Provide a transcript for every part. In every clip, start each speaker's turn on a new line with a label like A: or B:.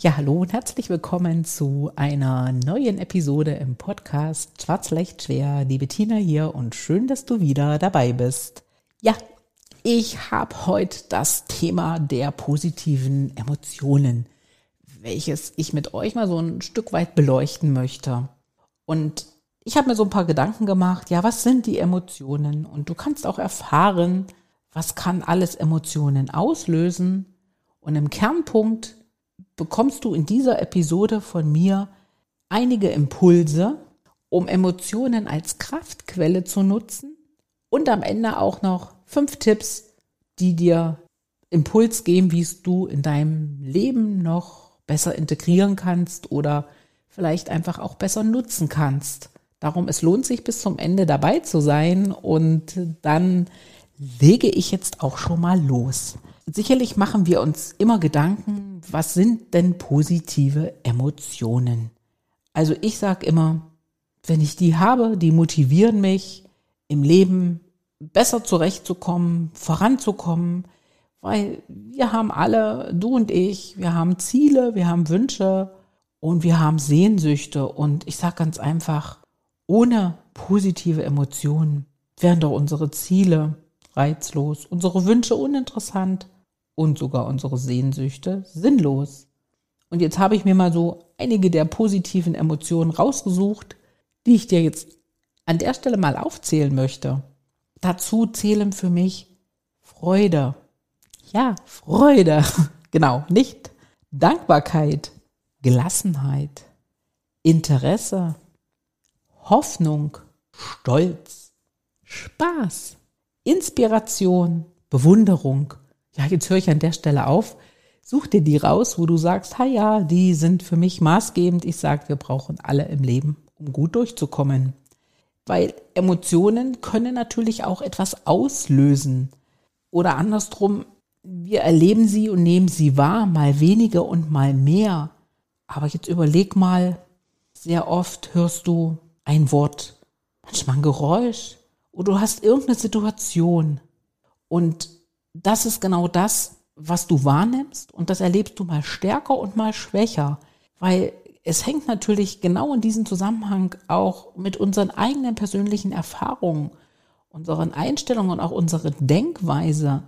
A: Ja, hallo und herzlich willkommen zu einer neuen Episode im Podcast Schwarz leicht schwer. Die Bettina hier und schön, dass du wieder dabei bist. Ja, ich habe heute das Thema der positiven Emotionen, welches ich mit euch mal so ein Stück weit beleuchten möchte. Und ich habe mir so ein paar Gedanken gemacht, ja, was sind die Emotionen? Und du kannst auch erfahren, was kann alles Emotionen auslösen. Und im Kernpunkt bekommst du in dieser Episode von mir einige Impulse, um Emotionen als Kraftquelle zu nutzen und am Ende auch noch fünf Tipps, die dir Impuls geben, wie es du in deinem Leben noch besser integrieren kannst oder vielleicht einfach auch besser nutzen kannst. Darum, es lohnt sich bis zum Ende dabei zu sein und dann lege ich jetzt auch schon mal los. Sicherlich machen wir uns immer Gedanken, was sind denn positive Emotionen? Also ich sage immer, wenn ich die habe, die motivieren mich im Leben besser zurechtzukommen, voranzukommen, weil wir haben alle, du und ich, wir haben Ziele, wir haben Wünsche und wir haben Sehnsüchte und ich sage ganz einfach, ohne positive Emotionen wären doch unsere Ziele reizlos, unsere Wünsche uninteressant und sogar unsere Sehnsüchte sinnlos. Und jetzt habe ich mir mal so einige der positiven Emotionen rausgesucht, die ich dir jetzt an der Stelle mal aufzählen möchte. Dazu zählen für mich Freude. Ja, Freude. Genau, nicht Dankbarkeit, Gelassenheit, Interesse, Hoffnung, Stolz, Spaß, Inspiration, Bewunderung, ja, jetzt höre ich an der Stelle auf. Such dir die raus, wo du sagst, ha ja, die sind für mich maßgebend. Ich sage, wir brauchen alle im Leben, um gut durchzukommen. Weil Emotionen können natürlich auch etwas auslösen. Oder andersrum, wir erleben sie und nehmen sie wahr, mal weniger und mal mehr. Aber jetzt überleg mal, sehr oft hörst du ein Wort, manchmal ein Geräusch oder du hast irgendeine Situation und das ist genau das, was du wahrnimmst und das erlebst du mal stärker und mal schwächer, weil es hängt natürlich genau in diesem Zusammenhang auch mit unseren eigenen persönlichen Erfahrungen, unseren Einstellungen und auch unserer Denkweise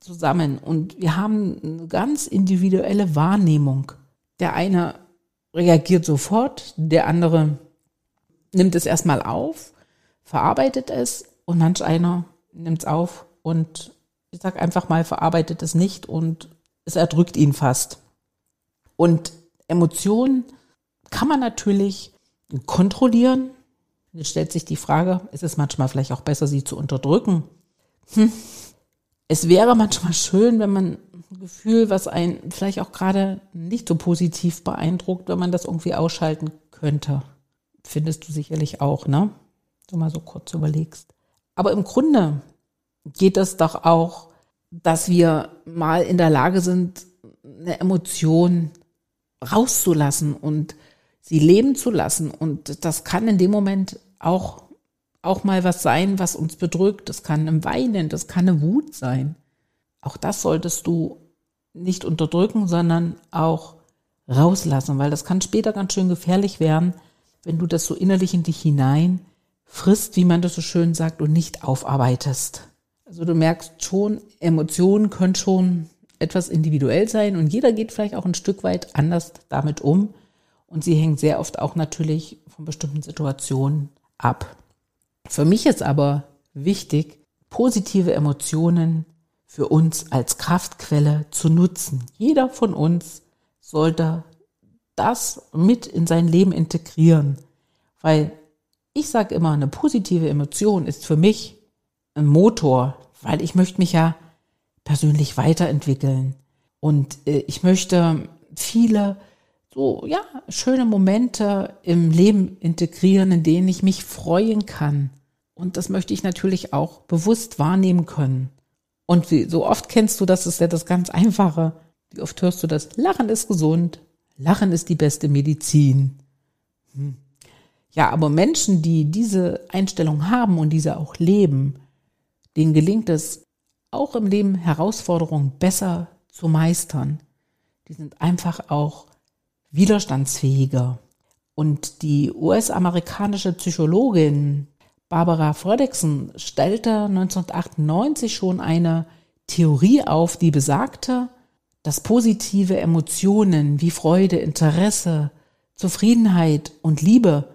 A: zusammen. Und wir haben eine ganz individuelle Wahrnehmung. Der eine reagiert sofort, der andere nimmt es erstmal auf, verarbeitet es und manch einer nimmt es auf und ich sag einfach mal, verarbeitet es nicht und es erdrückt ihn fast. Und Emotionen kann man natürlich kontrollieren. Jetzt stellt sich die Frage, ist es manchmal vielleicht auch besser, sie zu unterdrücken? Hm. Es wäre manchmal schön, wenn man ein Gefühl, was einen vielleicht auch gerade nicht so positiv beeindruckt, wenn man das irgendwie ausschalten könnte. Findest du sicherlich auch, ne? Du mal so kurz überlegst. Aber im Grunde geht es doch auch, dass wir mal in der Lage sind, eine Emotion rauszulassen und sie leben zu lassen. Und das kann in dem Moment auch, auch mal was sein, was uns bedrückt. Das kann ein Weinen, das kann eine Wut sein. Auch das solltest du nicht unterdrücken, sondern auch rauslassen, weil das kann später ganz schön gefährlich werden, wenn du das so innerlich in dich hinein frisst, wie man das so schön sagt, und nicht aufarbeitest. Also du merkst schon, Emotionen können schon etwas individuell sein und jeder geht vielleicht auch ein Stück weit anders damit um. Und sie hängen sehr oft auch natürlich von bestimmten Situationen ab. Für mich ist aber wichtig, positive Emotionen für uns als Kraftquelle zu nutzen. Jeder von uns sollte das mit in sein Leben integrieren, weil ich sage immer, eine positive Emotion ist für mich Motor, weil ich möchte mich ja persönlich weiterentwickeln. Und äh, ich möchte viele so, ja, schöne Momente im Leben integrieren, in denen ich mich freuen kann. Und das möchte ich natürlich auch bewusst wahrnehmen können. Und wie, so oft kennst du das, ist ja das ganz Einfache. Wie oft hörst du das? Lachen ist gesund. Lachen ist die beste Medizin. Hm. Ja, aber Menschen, die diese Einstellung haben und diese auch leben, denen gelingt es auch im Leben Herausforderungen besser zu meistern. Die sind einfach auch widerstandsfähiger. Und die US-amerikanische Psychologin Barbara Fredrickson stellte 1998 schon eine Theorie auf, die besagte, dass positive Emotionen wie Freude, Interesse, Zufriedenheit und Liebe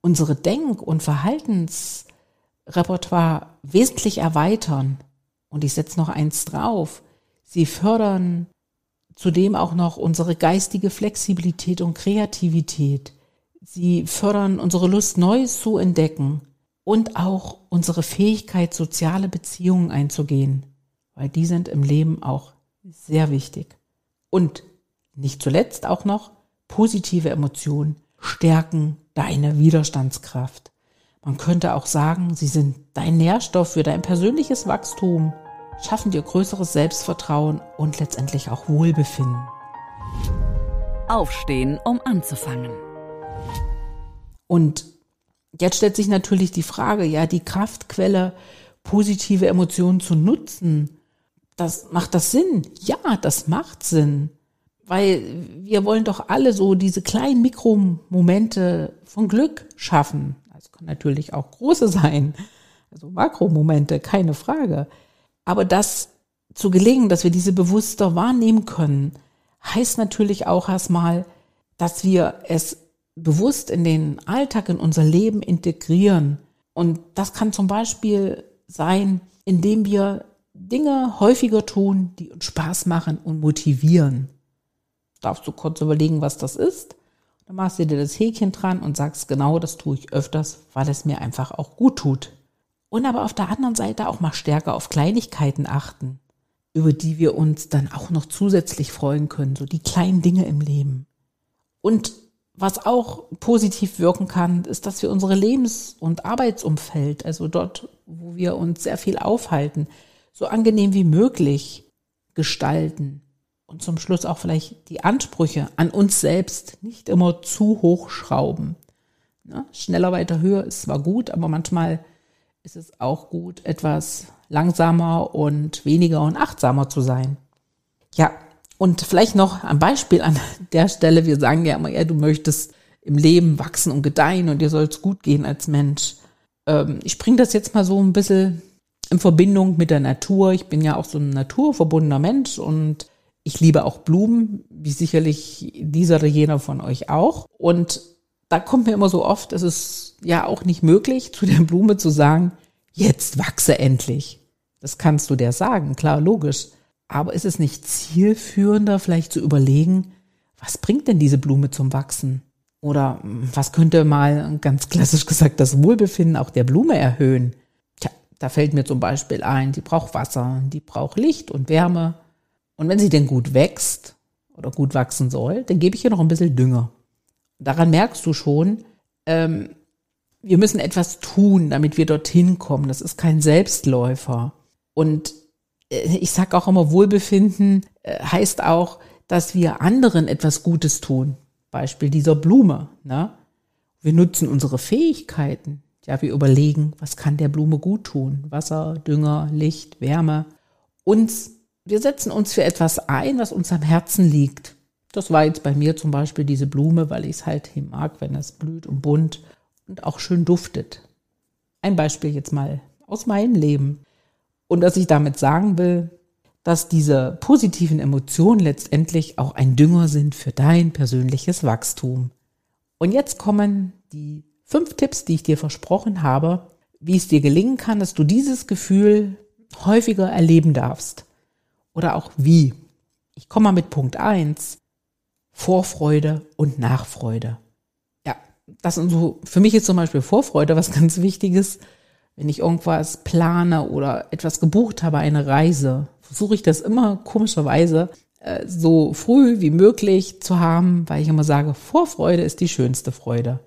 A: unsere Denk- und Verhaltensrepertoire wesentlich erweitern. Und ich setze noch eins drauf. Sie fördern zudem auch noch unsere geistige Flexibilität und Kreativität. Sie fördern unsere Lust, Neues zu entdecken und auch unsere Fähigkeit, soziale Beziehungen einzugehen, weil die sind im Leben auch sehr wichtig. Und nicht zuletzt auch noch positive Emotionen stärken deine Widerstandskraft. Man könnte auch sagen, sie sind dein Nährstoff für dein persönliches Wachstum schaffen dir größeres Selbstvertrauen und letztendlich auch Wohlbefinden.
B: Aufstehen, um anzufangen.
A: Und jetzt stellt sich natürlich die Frage, ja, die Kraftquelle, positive Emotionen zu nutzen, das macht das Sinn? Ja, das macht Sinn. Weil wir wollen doch alle so diese kleinen Mikromomente von Glück schaffen. Können natürlich auch große sein. Also Makromomente, keine Frage. Aber das zu gelingen, dass wir diese bewusster wahrnehmen können, heißt natürlich auch erstmal, dass wir es bewusst in den Alltag, in unser Leben integrieren. Und das kann zum Beispiel sein, indem wir Dinge häufiger tun, die uns Spaß machen und motivieren. Darfst du kurz überlegen, was das ist? Dann machst du dir das Häkchen dran und sagst, genau das tue ich öfters, weil es mir einfach auch gut tut. Und aber auf der anderen Seite auch mal stärker auf Kleinigkeiten achten, über die wir uns dann auch noch zusätzlich freuen können, so die kleinen Dinge im Leben. Und was auch positiv wirken kann, ist, dass wir unsere Lebens- und Arbeitsumfeld, also dort, wo wir uns sehr viel aufhalten, so angenehm wie möglich gestalten und zum Schluss auch vielleicht die Ansprüche an uns selbst nicht immer zu hoch schrauben. Ja, schneller, weiter, höher ist zwar gut, aber manchmal ist es auch gut, etwas langsamer und weniger und achtsamer zu sein. Ja, und vielleicht noch ein Beispiel an der Stelle. Wir sagen ja immer, ja, du möchtest im Leben wachsen und gedeihen und dir soll es gut gehen als Mensch. Ähm, ich bringe das jetzt mal so ein bisschen in Verbindung mit der Natur. Ich bin ja auch so ein naturverbundener Mensch und ich liebe auch Blumen, wie sicherlich dieser oder jener von euch auch. Und da kommt mir immer so oft, es ist ja auch nicht möglich, zu der Blume zu sagen, jetzt wachse endlich. Das kannst du dir sagen, klar, logisch. Aber ist es nicht zielführender, vielleicht zu überlegen, was bringt denn diese Blume zum Wachsen? Oder hm, was könnte mal ganz klassisch gesagt das Wohlbefinden auch der Blume erhöhen? Tja, da fällt mir zum Beispiel ein, die braucht Wasser, die braucht Licht und Wärme. Und wenn sie denn gut wächst oder gut wachsen soll, dann gebe ich ihr noch ein bisschen Dünger. Daran merkst du schon, ähm, wir müssen etwas tun, damit wir dorthin kommen. Das ist kein Selbstläufer. Und äh, ich sage auch immer, Wohlbefinden äh, heißt auch, dass wir anderen etwas Gutes tun. Beispiel dieser Blume. Ne? Wir nutzen unsere Fähigkeiten. Ja, wir überlegen, was kann der Blume gut tun? Wasser, Dünger, Licht, Wärme. Uns, wir setzen uns für etwas ein, was uns am Herzen liegt. Das war jetzt bei mir zum Beispiel diese Blume, weil ich es halt mag, wenn es blüht und bunt und auch schön duftet. Ein Beispiel jetzt mal aus meinem Leben. Und dass ich damit sagen will, dass diese positiven Emotionen letztendlich auch ein Dünger sind für dein persönliches Wachstum. Und jetzt kommen die fünf Tipps, die ich dir versprochen habe, wie es dir gelingen kann, dass du dieses Gefühl häufiger erleben darfst. Oder auch wie. Ich komme mal mit Punkt eins. Vorfreude und Nachfreude. Ja, das sind so, für mich ist zum Beispiel Vorfreude was ganz Wichtiges. Wenn ich irgendwas plane oder etwas gebucht habe, eine Reise, versuche ich das immer komischerweise äh, so früh wie möglich zu haben, weil ich immer sage, Vorfreude ist die schönste Freude.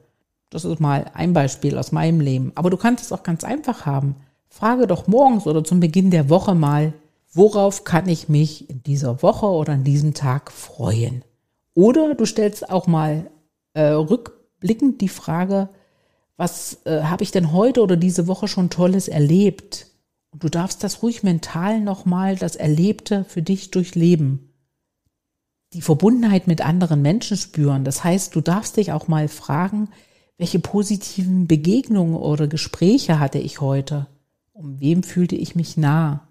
A: Das ist mal ein Beispiel aus meinem Leben. Aber du kannst es auch ganz einfach haben. Frage doch morgens oder zum Beginn der Woche mal, worauf kann ich mich in dieser Woche oder an diesem Tag freuen? Oder du stellst auch mal äh, rückblickend die Frage, was äh, habe ich denn heute oder diese Woche schon Tolles erlebt? Und du darfst das ruhig mental nochmal, das Erlebte für dich durchleben. Die Verbundenheit mit anderen Menschen spüren. Das heißt, du darfst dich auch mal fragen, welche positiven Begegnungen oder Gespräche hatte ich heute? Um wem fühlte ich mich nah?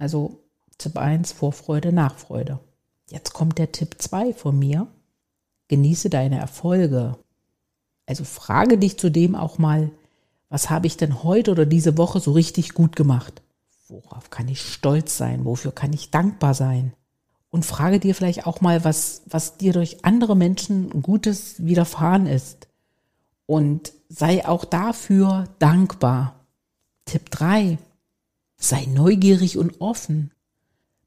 A: Also Tipp 1, Vorfreude, Nachfreude. Jetzt kommt der Tipp 2 von mir. Genieße deine Erfolge. Also frage dich zudem auch mal, was habe ich denn heute oder diese Woche so richtig gut gemacht? Worauf kann ich stolz sein? Wofür kann ich dankbar sein? Und frage dir vielleicht auch mal, was, was dir durch andere Menschen Gutes widerfahren ist. Und sei auch dafür dankbar. Tipp 3. Sei neugierig und offen.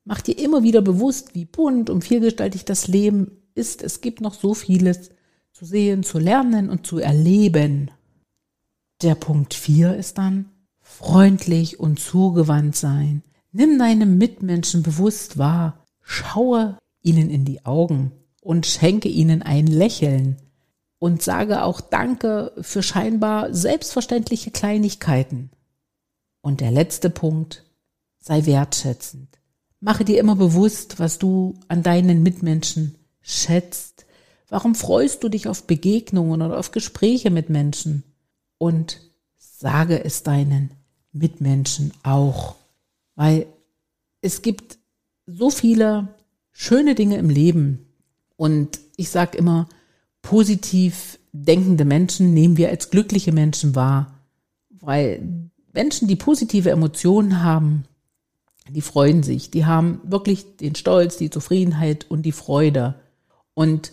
A: Mach dir immer wieder bewusst, wie bunt und vielgestaltig das Leben ist. Es gibt noch so vieles zu sehen, zu lernen und zu erleben. Der Punkt 4 ist dann freundlich und zugewandt sein. Nimm deine Mitmenschen bewusst wahr, schaue ihnen in die Augen und schenke ihnen ein Lächeln und sage auch Danke für scheinbar selbstverständliche Kleinigkeiten. Und der letzte Punkt, sei wertschätzend. Mache dir immer bewusst, was du an deinen Mitmenschen schätzt. Warum freust du dich auf Begegnungen oder auf Gespräche mit Menschen? und sage es deinen Mitmenschen auch, weil es gibt so viele schöne Dinge im Leben und ich sage immer, positiv denkende Menschen nehmen wir als glückliche Menschen wahr, weil Menschen, die positive Emotionen haben, die freuen sich, die haben wirklich den Stolz, die Zufriedenheit und die Freude. Und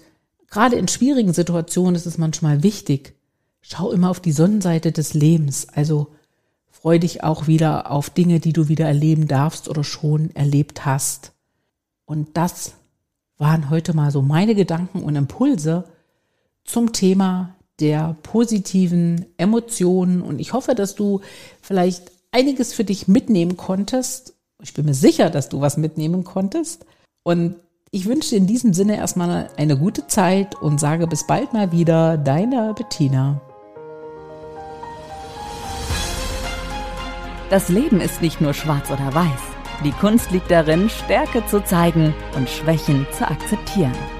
A: gerade in schwierigen Situationen ist es manchmal wichtig, schau immer auf die Sonnenseite des Lebens. Also freu dich auch wieder auf Dinge, die du wieder erleben darfst oder schon erlebt hast. Und das waren heute mal so meine Gedanken und Impulse zum Thema der positiven Emotionen. Und ich hoffe, dass du vielleicht einiges für dich mitnehmen konntest. Ich bin mir sicher, dass du was mitnehmen konntest. Und ich wünsche dir in diesem Sinne erstmal eine gute Zeit und sage bis bald mal wieder, deine Bettina.
B: Das Leben ist nicht nur schwarz oder weiß. Die Kunst liegt darin, Stärke zu zeigen und Schwächen zu akzeptieren.